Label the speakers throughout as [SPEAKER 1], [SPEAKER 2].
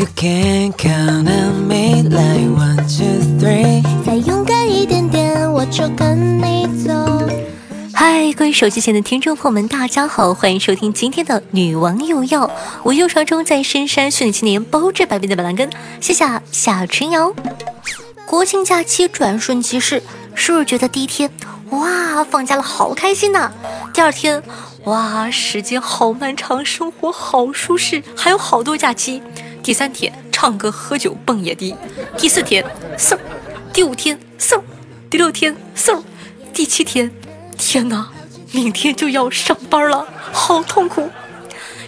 [SPEAKER 1] You can count on me like one, two, three.
[SPEAKER 2] 再勇敢一点点，我就跟你走。
[SPEAKER 3] 嗨，各位手机前的听众朋友们，大家好，欢迎收听今天的女王有药。我又传中在深山训练青年，包治百病的板蓝根，谢谢夏春瑶。国庆假期转瞬即逝，是不是觉得第一天哇放假了好开心呐？第二天哇时间好漫长，生活好舒适，还有好多假期。第三天唱歌喝酒蹦野迪，第四天嗖，第五天嗖，第六天嗖，第七天。天哪，明天就要上班了，好痛苦！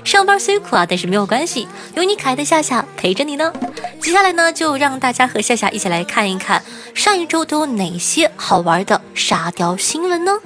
[SPEAKER 3] 上班虽苦啊，但是没有关系，有你可爱的夏夏陪着你呢。接下来呢，就让大家和夏夏一起来看一看上一周都有哪些好玩的沙雕新闻呢？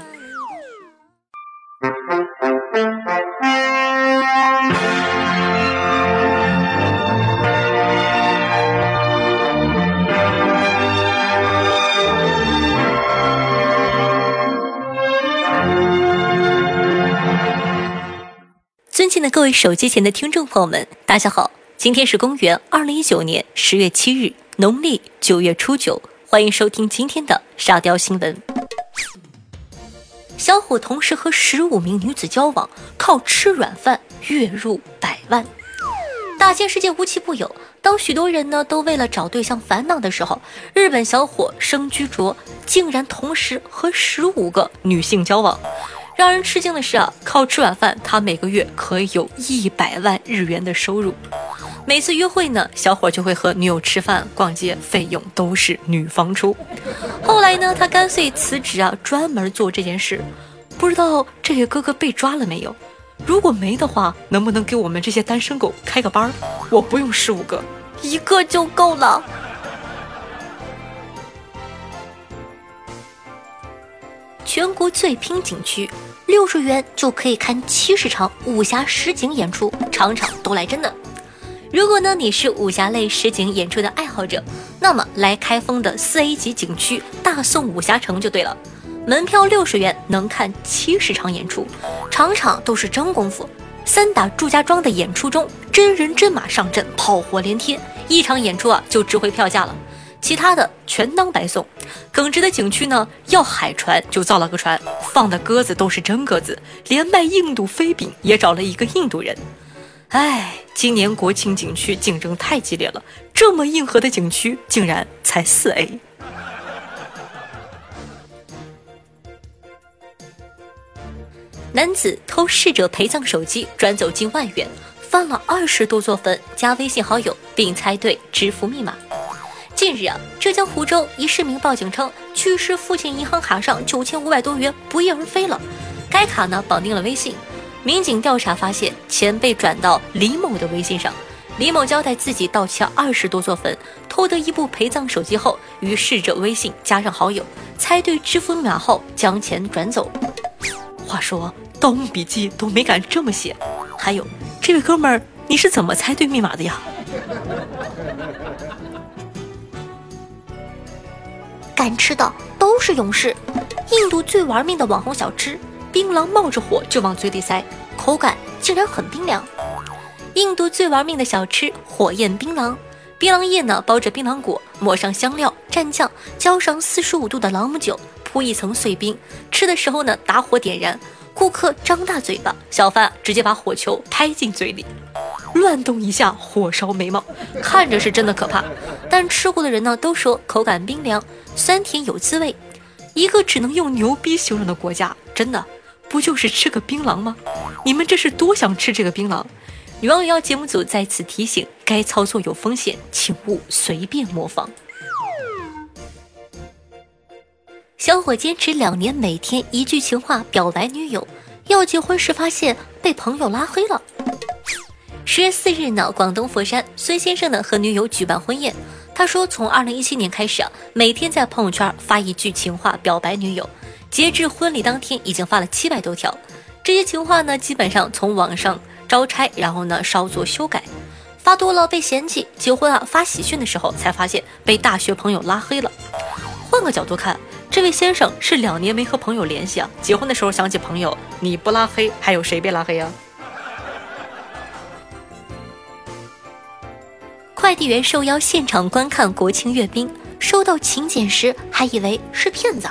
[SPEAKER 3] 各位手机前的听众朋友们，大家好！今天是公元二零一九年十月七日，农历九月初九，欢迎收听今天的沙雕新闻。小伙同时和十五名女子交往，靠吃软饭月入百万。大千世界无奇不有，当许多人呢都为了找对象烦恼的时候，日本小伙生居卓竟然同时和十五个女性交往。让人吃惊的是啊，靠吃晚饭，他每个月可以有一百万日元的收入。每次约会呢，小伙就会和女友吃饭、逛街，费用都是女方出。后来呢，他干脆辞职啊，专门做这件事。不知道这位哥哥被抓了没有？如果没的话，能不能给我们这些单身狗开个班？我不用十五个，一个就够了。全国最拼景区，六十元就可以看七十场武侠实景演出，场场都来真的。如果呢你是武侠类实景演出的爱好者，那么来开封的四 A 级景区大宋武侠城就对了。门票六十元能看七十场演出，场场都是真功夫。三打祝家庄的演出中，真人真马上阵，炮火连天，一场演出啊就值回票价了。其他的全当白送。耿直的景区呢，要海船就造了个船，放的鸽子都是真鸽子，连卖印度飞饼也找了一个印度人。哎，今年国庆景区竞争太激烈了，这么硬核的景区竟然才四 A。男子偷逝者陪葬手机转走近万元，翻了二十多座坟，加微信好友并猜对支付密码。近日啊，浙江湖州一市民报警称，去世父亲银行卡上九千五百多元不翼而飞了。该卡呢绑定了微信，民警调查发现，钱被转到李某的微信上。李某交代自己盗窃二十多座坟，偷得一部陪葬手机后，与逝者微信加上好友，猜对支付密码后将钱转走。话说，盗墓笔记都没敢这么写。还有，这位哥们儿，你是怎么猜对密码的呀？敢吃的都是勇士。印度最玩命的网红小吃，槟榔冒着火就往嘴里塞，口感竟然很冰凉。印度最玩命的小吃火焰槟榔，槟榔叶呢包着槟榔果，抹上香料蘸酱，浇上四十五度的朗姆酒，铺一层碎冰。吃的时候呢打火点燃，顾客张大嘴巴，小贩直接把火球拍进嘴里。乱动一下，火烧眉毛，看着是真的可怕。但吃过的人呢，都说口感冰凉，酸甜有滋味。一个只能用牛逼形容的国家，真的不就是吃个槟榔吗？你们这是多想吃这个槟榔？女王有要节目组在此提醒：该操作有风险，请勿随便模仿。小伙坚持两年，每天一句情话表白女友，要结婚时发现被朋友拉黑了。十月四日呢，广东佛山孙先生呢和女友举办婚宴。他说，从二零一七年开始啊，每天在朋友圈发一句情话表白女友，截至婚礼当天已经发了七百多条。这些情话呢，基本上从网上招差，然后呢稍作修改，发多了被嫌弃。结婚啊发喜讯的时候才发现被大学朋友拉黑了。换个角度看，这位先生是两年没和朋友联系啊，结婚的时候想起朋友，你不拉黑还有谁被拉黑啊？快递员受邀现场观看国庆阅兵，收到请柬时还以为是骗子。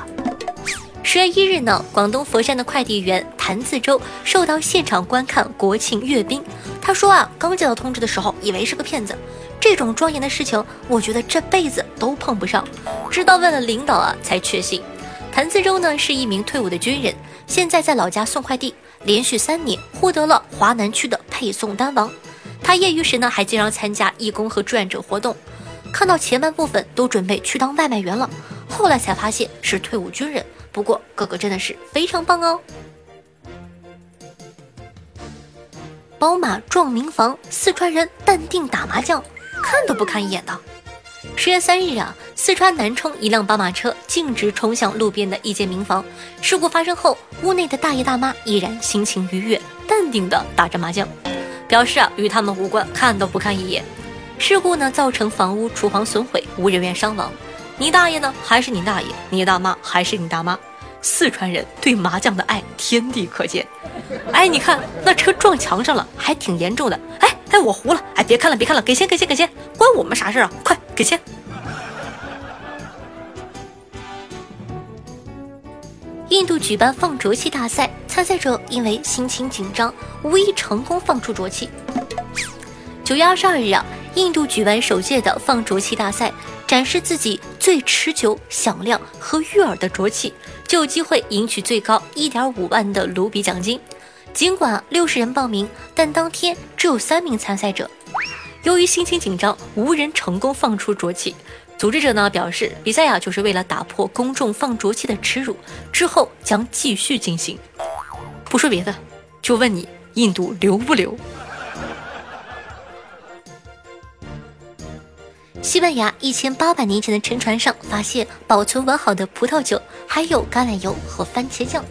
[SPEAKER 3] 十月一日呢，广东佛山的快递员谭自周受到现场观看国庆阅兵。他说啊，刚接到通知的时候，以为是个骗子。这种庄严的事情，我觉得这辈子都碰不上。直到问了领导啊，才确信。谭自周呢是一名退伍的军人，现在在老家送快递，连续三年获得了华南区的配送单王。他业余时呢还经常参加义工和志愿者活动。看到前半部分都准备去当外卖员了，后来才发现是退伍军人。不过哥哥真的是非常棒哦。宝马撞民房，四川人淡定打麻将，看都不看一眼的。十月三日啊，四川南充一辆宝马车径直冲向路边的一间民房。事故发生后，屋内的大爷大妈依然心情愉悦，淡定的打着麻将，表示啊与他们无关，看都不看一眼。事故呢造成房屋厨房损毁，无人员伤亡。你大爷呢还是你大爷，你大妈还是你大妈。四川人对麻将的爱天地可见。哎，你看那车撞墙上了，还挺严重的。哎哎，我糊了。哎，别看了，别看了，给钱，给钱，给钱，关我们啥事啊？快给钱！印度举办放浊气大赛，参赛者因为心情紧张，无一成功放出浊气。九月二十二日啊，印度举办首届的放浊气大赛，展示自己最持久、响亮和悦耳的浊气，就有机会赢取最高一点五万的卢比奖金。尽管六十人报名，但当天只有三名参赛者。由于心情紧张，无人成功放出浊气。组织者呢表示，比赛呀就是为了打破公众放浊气的耻辱，之后将继续进行。不说别的，就问你，印度留不留？西班牙一千八百年前的沉船上发现保存完好的葡萄酒，还有橄榄油和番茄酱。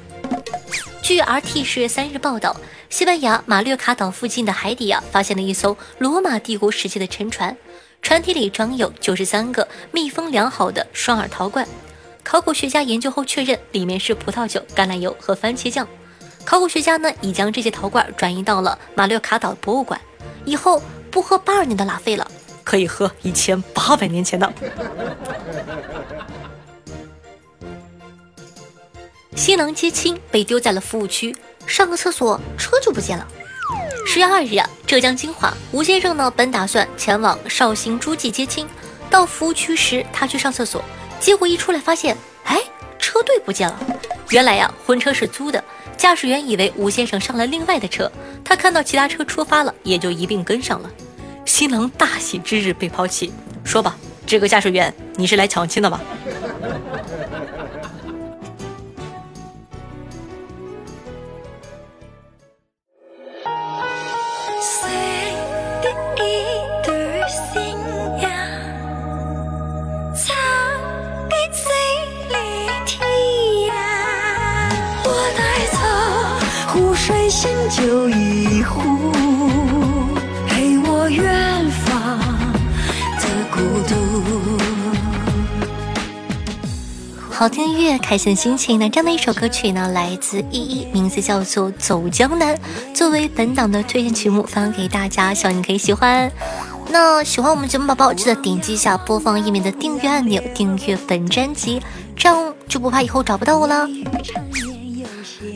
[SPEAKER 3] 据 RT 十月三日报道，西班牙马略卡岛附近的海底啊，发现了一艘罗马帝国时期的沉船，船体里装有九十三个密封良好的双耳陶罐。考古学家研究后确认，里面是葡萄酒、橄榄油和番茄酱。考古学家呢，已将这些陶罐转移到了马略卡岛博物馆，以后不喝八二年的拉菲了，可以喝一千八百年前的。新郎接亲被丢在了服务区，上个厕所车就不见了。十月二日啊，浙江金华吴先生呢本打算前往绍兴诸暨接亲，到服务区时他去上厕所，结果一出来发现，哎，车队不见了。原来呀，婚车是租的，驾驶员以为吴先生上了另外的车，他看到其他车出发了，也就一并跟上了。新郎大喜之日被抛弃，说吧，这个驾驶员你是来抢亲的吧？好听音乐，开心的心情。那这样的一首歌曲呢，来自依依，名字叫做《走江南》，作为本档的推荐曲目，发给大家，希望你可以喜欢。那喜欢我们节目宝宝，记得点击一下播放页面的订阅按钮，订阅本专辑，这样就不怕以后找不到我了。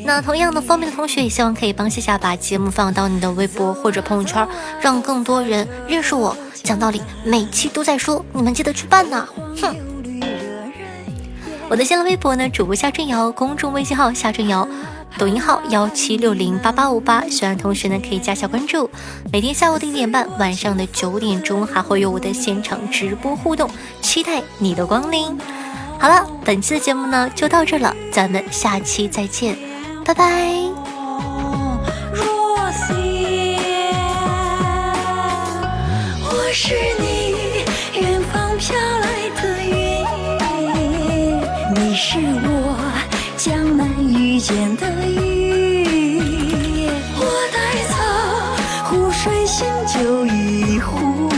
[SPEAKER 3] 那同样的方便的同学，也希望可以帮夏夏把节目放到你的微博或者朋友圈，让更多人认识我。讲道理，每期都在说，你们记得去办呢。哼。我的新浪微博呢，主播夏春瑶，公众微信号夏春瑶，抖音号幺七六零八八五八，喜欢同学呢可以加下关注。每天下午的一点半，晚上的九点钟还会有我的现场直播互动，期待你的光临。好了，本期的节目呢就到这了，咱们下期再见，拜拜。酒一壶